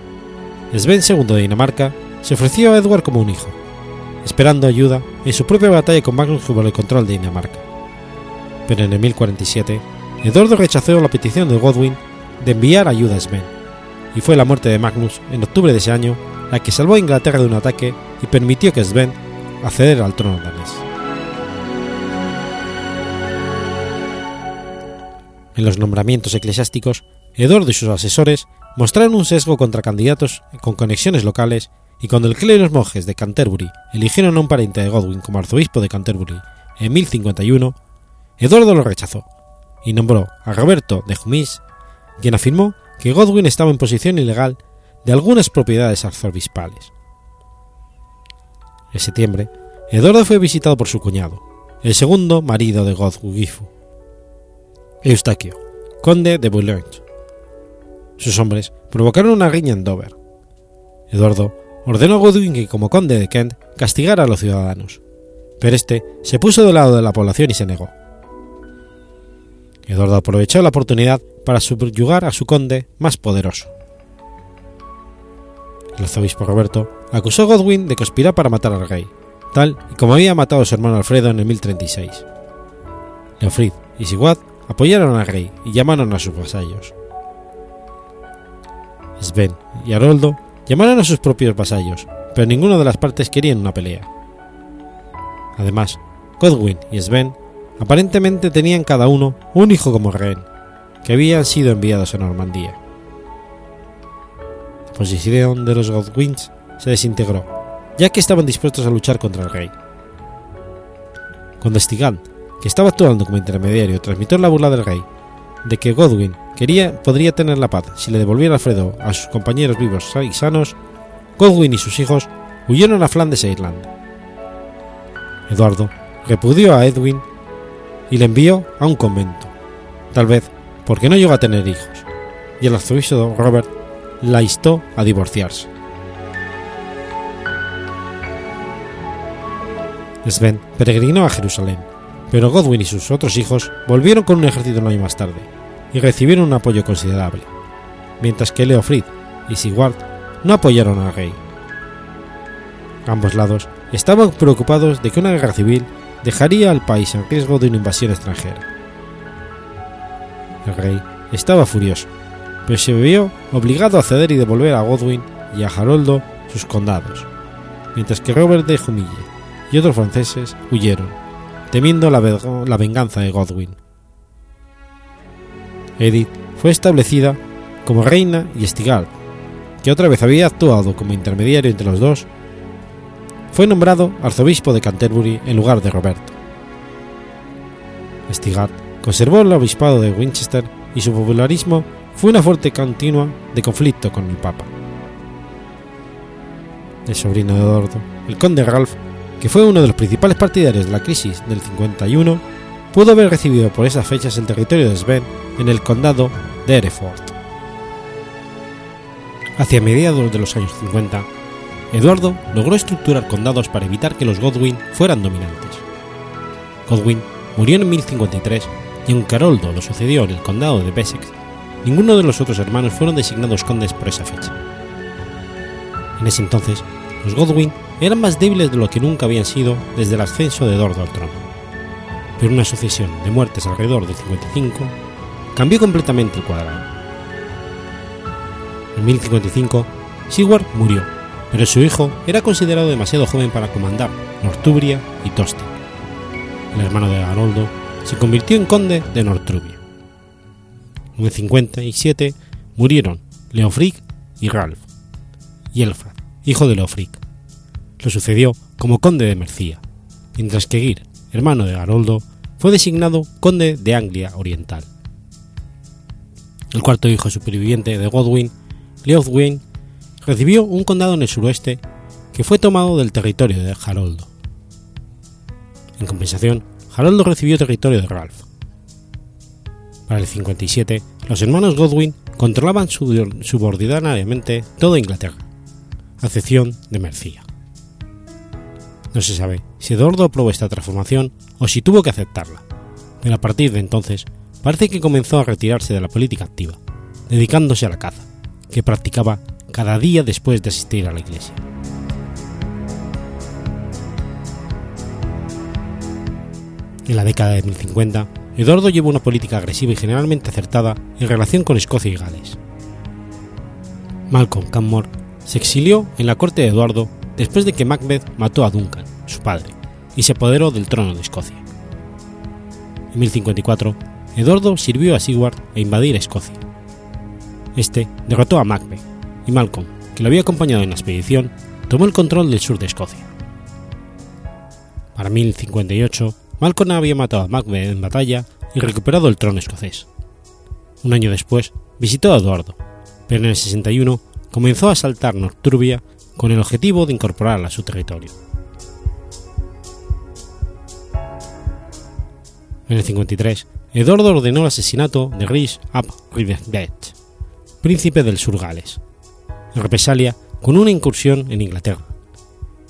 Sven II de Dinamarca, se ofreció a Edward como un hijo, esperando ayuda en su propia batalla con Magnus por el control de Dinamarca. Pero en el 1047, Eduardo rechazó la petición de Godwin de enviar ayuda a Sven, y fue la muerte de Magnus en octubre de ese año la que salvó a Inglaterra de un ataque y permitió que Sven accediera al trono danés. En los nombramientos eclesiásticos, Eduardo y sus asesores mostraron un sesgo contra candidatos con conexiones locales y cuando el clero y los monjes de Canterbury eligieron a un pariente de Godwin como arzobispo de Canterbury en 1051, Eduardo lo rechazó y nombró a Roberto de Jumis, quien afirmó que Godwin estaba en posición ilegal de algunas propiedades arzobispales. En septiembre, Eduardo fue visitado por su cuñado, el segundo marido de Godwin, Eustaquio, conde de Boulogne. Sus hombres provocaron una riña en Dover. Eduardo ordenó a Godwin que como conde de Kent castigara a los ciudadanos, pero este se puso del lado de la población y se negó. Eduardo aprovechó la oportunidad para subyugar a su conde más poderoso. El arzobispo Roberto acusó a Godwin de conspirar para matar al rey, tal y como había matado a su hermano Alfredo en el 1036. Leofrid y Sigurd apoyaron al rey y llamaron a sus vasallos. Sven y Haroldo llamaron a sus propios vasallos, pero ninguna de las partes querían una pelea. Además, Godwin y Sven aparentemente tenían cada uno un hijo como rehén, que habían sido enviados a Normandía. La posición de los Godwins se desintegró, ya que estaban dispuestos a luchar contra el rey. Cuando Stigand, que estaba actuando como intermediario, transmitió la burla del rey de que Godwin quería, podría tener la paz si le devolviera Alfredo a sus compañeros vivos y sanos, Godwin y sus hijos huyeron a Flandes e Irlanda. Eduardo repudió a Edwin y le envió a un convento, tal vez porque no llegó a tener hijos, y el arzobispo Robert la instó a divorciarse. Sven peregrinó a Jerusalén, pero Godwin y sus otros hijos volvieron con un ejército un año más tarde y recibieron un apoyo considerable, mientras que Leofrid y Sigurd no apoyaron al rey. Ambos lados estaban preocupados de que una guerra civil dejaría al país en riesgo de una invasión extranjera. El rey estaba furioso, pero se vio obligado a ceder y devolver a Godwin y a Haroldo sus condados, mientras que Robert de Jumille y otros franceses huyeron, temiendo la venganza de Godwin. Edith fue establecida como reina y Stigard, que otra vez había actuado como intermediario entre los dos, fue nombrado arzobispo de Canterbury en lugar de Roberto. Stigard conservó el obispado de Winchester y su popularismo fue una fuerte continua de conflicto con el Papa. El sobrino de Eduardo, el conde Ralph, que fue uno de los principales partidarios de la crisis del 51, pudo haber recibido por esas fechas el territorio de Sven en el condado de Hereford. Hacia mediados de los años 50, Eduardo logró estructurar condados para evitar que los Godwin fueran dominantes. Godwin murió en 1053 y aunque Haroldo lo sucedió en el condado de Wessex, ninguno de los otros hermanos fueron designados condes por esa fecha. En ese entonces, los Godwin eran más débiles de lo que nunca habían sido desde el ascenso de Eduardo al trono. Pero una sucesión de muertes alrededor del 55 cambió completamente el cuadrado. En 1055, Sigurd murió pero su hijo era considerado demasiado joven para comandar Northumbria y Tostig. El hermano de Haroldo se convirtió en conde de Northumbria. En el 57 murieron Leofric y Ralph, y Elfrad, hijo de Leofric. Lo sucedió como conde de Mercia, mientras que Gir, hermano de Haroldo, fue designado conde de Anglia Oriental. El cuarto hijo superviviente de Godwin, Leofwin, recibió un condado en el suroeste que fue tomado del territorio de Haroldo. En compensación, Haroldo recibió territorio de Ralph. Para el 57, los hermanos Godwin controlaban subordinariamente toda Inglaterra, a excepción de Mercia. No se sabe si Eduardo aprobó esta transformación o si tuvo que aceptarla, pero a partir de entonces parece que comenzó a retirarse de la política activa, dedicándose a la caza, que practicaba cada día después de asistir a la iglesia. En la década de 1050, Eduardo llevó una política agresiva y generalmente acertada en relación con Escocia y Gales. Malcolm Canmore se exilió en la corte de Eduardo después de que Macbeth mató a Duncan, su padre, y se apoderó del trono de Escocia. En 1054, Eduardo sirvió a Sigurd a invadir Escocia. Este derrotó a Macbeth y Malcolm, que lo había acompañado en la expedición, tomó el control del sur de Escocia. Para 1058, Malcolm había matado a Macbeth en batalla y recuperado el trono escocés. Un año después, visitó a Eduardo, pero en el 61 comenzó a asaltar Northumbria con el objetivo de incorporarla a su territorio. En el 53, Eduardo ordenó el asesinato de Rhys ap Rivendell, príncipe del sur Gales, en represalia con una incursión en Inglaterra,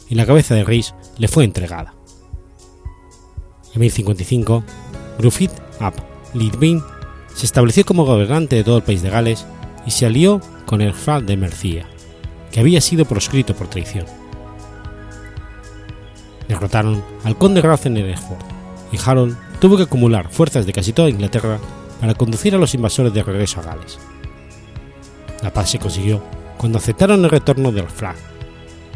y la cabeza de Rhys le fue entregada. En 1055, Gruffydd ap Lidwin se estableció como gobernante de todo el país de Gales y se alió con el Fral de Mercia, que había sido proscrito por traición. Derrotaron al conde Rothen en y Harold tuvo que acumular fuerzas de casi toda Inglaterra para conducir a los invasores de regreso a Gales. La paz se consiguió cuando aceptaron el retorno del Flag,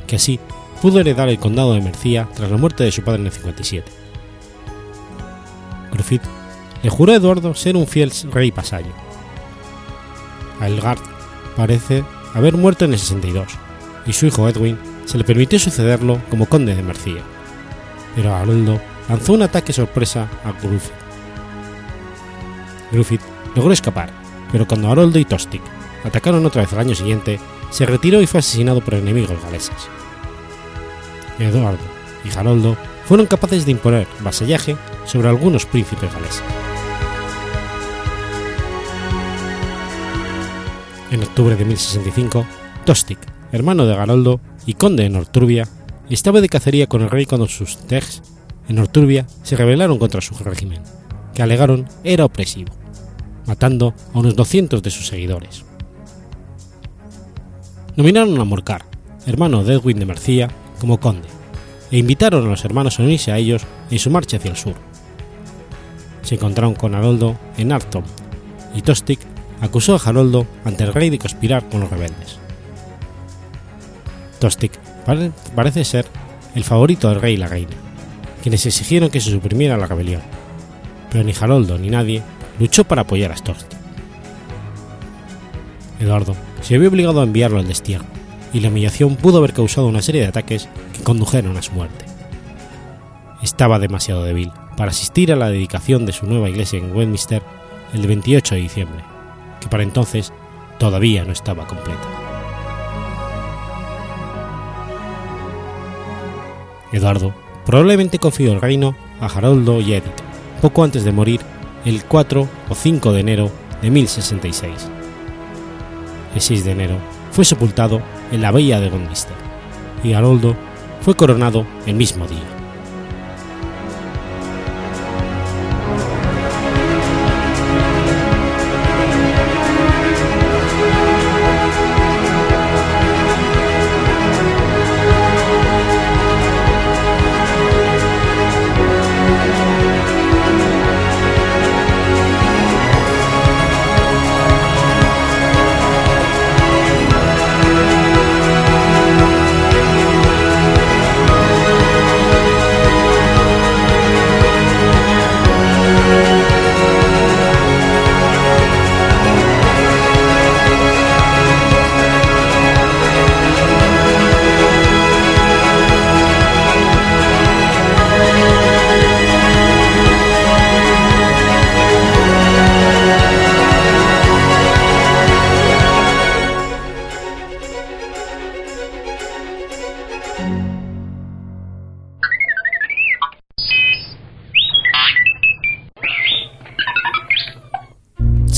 que así pudo heredar el condado de Mercia tras la muerte de su padre en el 57. Griffith le juró a Eduardo ser un fiel rey pasayo. A Elgard parece haber muerto en el 62, y su hijo Edwin se le permitió sucederlo como conde de Mercia, pero Haroldo lanzó un ataque sorpresa a Griffith. Griffith logró escapar, pero cuando Haroldo y Tostig atacaron otra vez al año siguiente, se retiró y fue asesinado por enemigos galeses. Eduardo y Haroldo fueron capaces de imponer vasallaje sobre algunos príncipes galeses. En octubre de 1065, Tostig, hermano de Haroldo y conde de Norturbia, estaba de cacería con el rey cuando sus tegs en Norturbia se rebelaron contra su régimen, que alegaron era opresivo, matando a unos 200 de sus seguidores. Nominaron a Morcar, hermano de Edwin de Mercia, como conde, e invitaron a los hermanos a unirse a ellos en su marcha hacia el sur. Se encontraron con Haroldo en Arthur, y Tostig acusó a Haroldo ante el rey de conspirar con los rebeldes. Tostig parece ser el favorito del rey y la reina, quienes exigieron que se suprimiera la rebelión, pero ni Haroldo ni nadie luchó para apoyar a Tostig. Eduardo se vio obligado a enviarlo al destierro, y la humillación pudo haber causado una serie de ataques que condujeron a su muerte. Estaba demasiado débil para asistir a la dedicación de su nueva iglesia en Westminster el 28 de diciembre, que para entonces todavía no estaba completa. Eduardo probablemente confió el reino a Haroldo y Edith poco antes de morir el 4 o 5 de enero de 1066. El 6 de enero fue sepultado en la abadía de Westminster y Haroldo fue coronado el mismo día.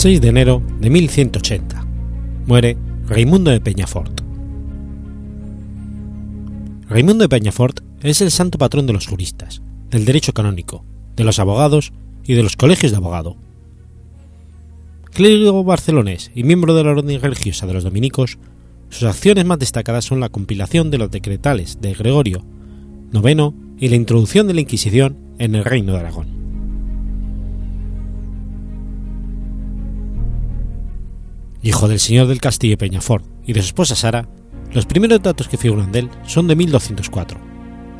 6 de enero de 1180. Muere Raimundo de Peñafort. Raimundo de Peñafort es el santo patrón de los juristas, del derecho canónico, de los abogados y de los colegios de abogado. Clérigo barcelonés y miembro de la orden religiosa de los dominicos, sus acciones más destacadas son la compilación de los decretales de Gregorio IX y la introducción de la Inquisición en el Reino de Aragón. Hijo del señor del castillo Peñafort y de su esposa Sara, los primeros datos que figuran de él son de 1204,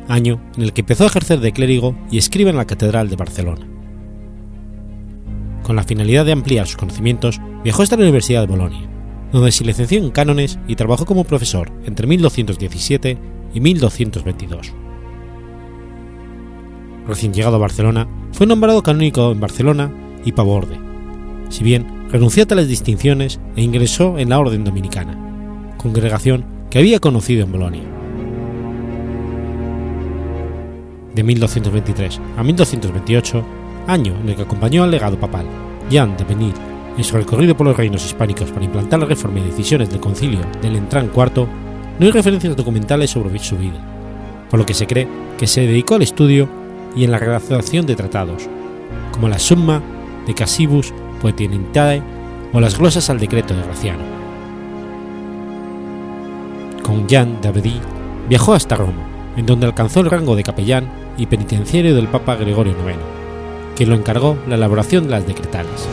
año en el que empezó a ejercer de clérigo y escribe en la Catedral de Barcelona. Con la finalidad de ampliar sus conocimientos, viajó hasta la Universidad de Bolonia, donde se licenció en cánones y trabajó como profesor entre 1217 y 1222. Recién llegado a Barcelona, fue nombrado canónico en Barcelona y Pavorde, si bien renunció a tales distinciones e ingresó en la Orden Dominicana, congregación que había conocido en Bolonia. De 1223 a 1228, año en el que acompañó al legado papal Jean de Benil en su recorrido por los reinos hispánicos para implantar la reforma y decisiones del concilio del Entrán IV, no hay referencias documentales sobre su vida, por lo que se cree que se dedicó al estudio y en la redacción de tratados, como la Summa de Cassibus O las glosas al decreto de Graciano. Con Jean d'Abadie viajó hasta Roma, en donde alcanzó el rango de capellán y penitenciario del Papa Gregorio IX, que lo encargó la elaboración de las decretales.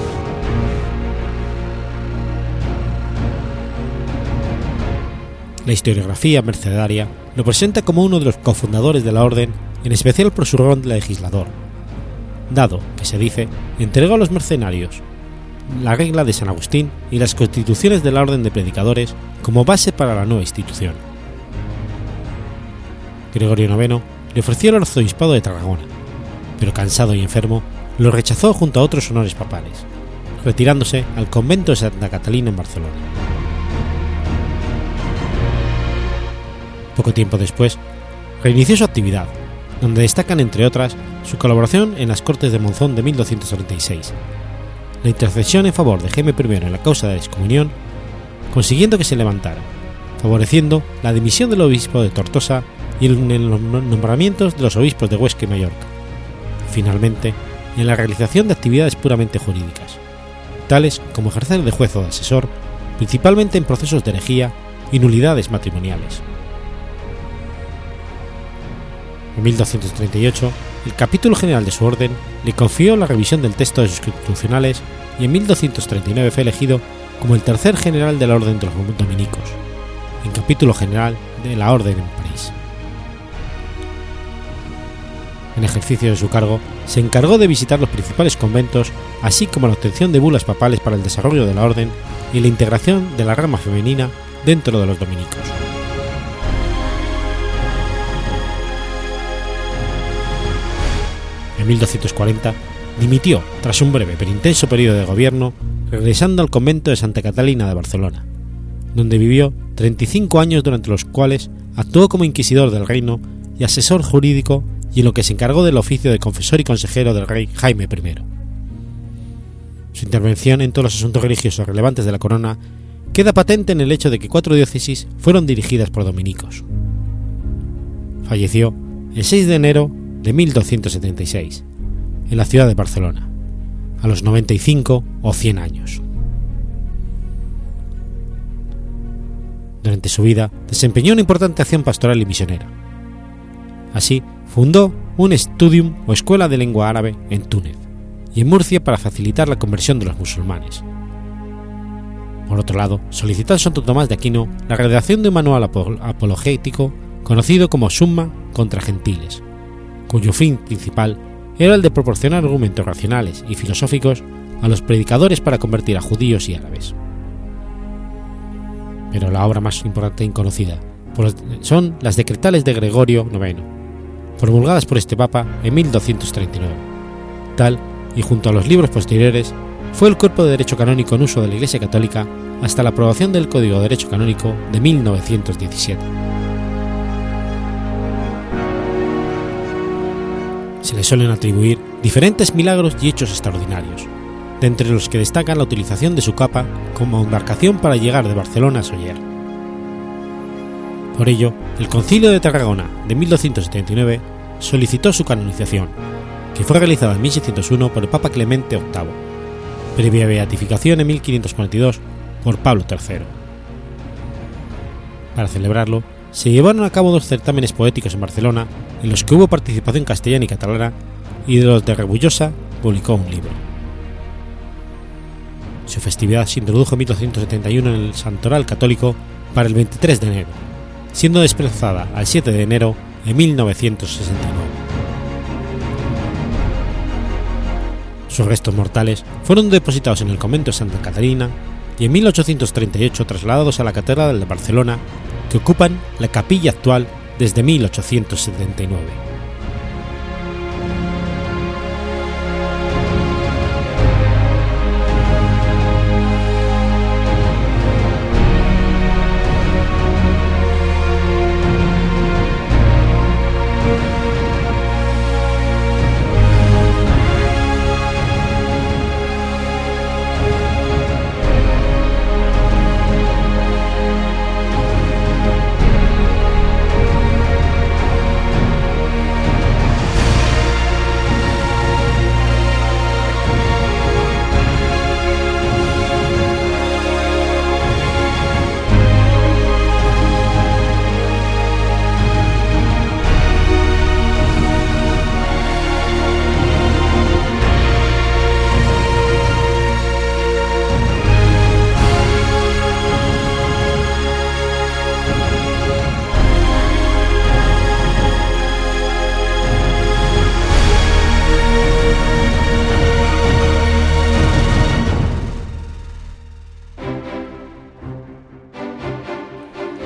La historiografía mercedaria lo presenta como uno de los cofundadores de la orden, en especial por su rol de legislador, dado que se dice entregó a los mercenarios la regla de San Agustín y las constituciones de la orden de predicadores como base para la nueva institución. Gregorio IX le ofreció el arzobispado de Tarragona, pero cansado y enfermo, lo rechazó junto a otros honores papales, retirándose al convento de Santa Catalina en Barcelona. Poco tiempo después, reinició su actividad, donde destacan entre otras su colaboración en las Cortes de Monzón de 1236, la intercesión en favor de Jaime I en la causa de la excomunión, consiguiendo que se levantara, favoreciendo la dimisión del obispo de Tortosa y los nombramientos de los obispos de Huesca y Mallorca. Finalmente, en la realización de actividades puramente jurídicas, tales como ejercer de juez o de asesor, principalmente en procesos de herejía y nulidades matrimoniales. En 1238, el capítulo general de su orden le confió la revisión del texto de sus constitucionales y en 1239 fue elegido como el tercer general de la Orden de los Dominicos, en capítulo general de la Orden en París. En ejercicio de su cargo, se encargó de visitar los principales conventos, así como la obtención de bulas papales para el desarrollo de la orden y la integración de la rama femenina dentro de los dominicos. En 1240 dimitió tras un breve pero intenso periodo de gobierno, regresando al convento de Santa Catalina de Barcelona, donde vivió 35 años durante los cuales actuó como inquisidor del reino y asesor jurídico y en lo que se encargó del oficio de confesor y consejero del rey Jaime I. Su intervención en todos los asuntos religiosos relevantes de la corona queda patente en el hecho de que cuatro diócesis fueron dirigidas por dominicos. Falleció el 6 de enero de 1276, en la ciudad de Barcelona, a los 95 o 100 años. Durante su vida desempeñó una importante acción pastoral y misionera. Así, fundó un estudium o escuela de lengua árabe en Túnez y en Murcia para facilitar la conversión de los musulmanes. Por otro lado, solicitó a Santo Tomás de Aquino la redacción de un manual apologético conocido como Summa contra Gentiles, cuyo fin principal era el de proporcionar argumentos racionales y filosóficos a los predicadores para convertir a judíos y árabes. Pero la obra más importante y conocida son las decretales de Gregorio IX, promulgadas por este papa en 1239. Tal, y junto a los libros posteriores, fue el cuerpo de derecho canónico en uso de la Iglesia Católica hasta la aprobación del Código de Derecho Canónico de 1917. Se le suelen atribuir diferentes milagros y hechos extraordinarios, de entre los que destacan la utilización de su capa como embarcación para llegar de Barcelona a Soller. Por ello, el Concilio de Tarragona de 1279 solicitó su canonización, que fue realizada en 1601 por el Papa Clemente VIII, previa beatificación en 1542 por Pablo III. Para celebrarlo, se llevaron a cabo dos certámenes poéticos en Barcelona, en los que hubo participación castellana y catalana, y de los de Rebullosa publicó un libro. Su festividad se introdujo en 1271 en el Santoral Católico para el 23 de enero, siendo desplazada al 7 de enero de 1969. Sus restos mortales fueron depositados en el convento de Santa Catarina y en 1838 trasladados a la Catedral de Barcelona, que ocupan la capilla actual desde 1879.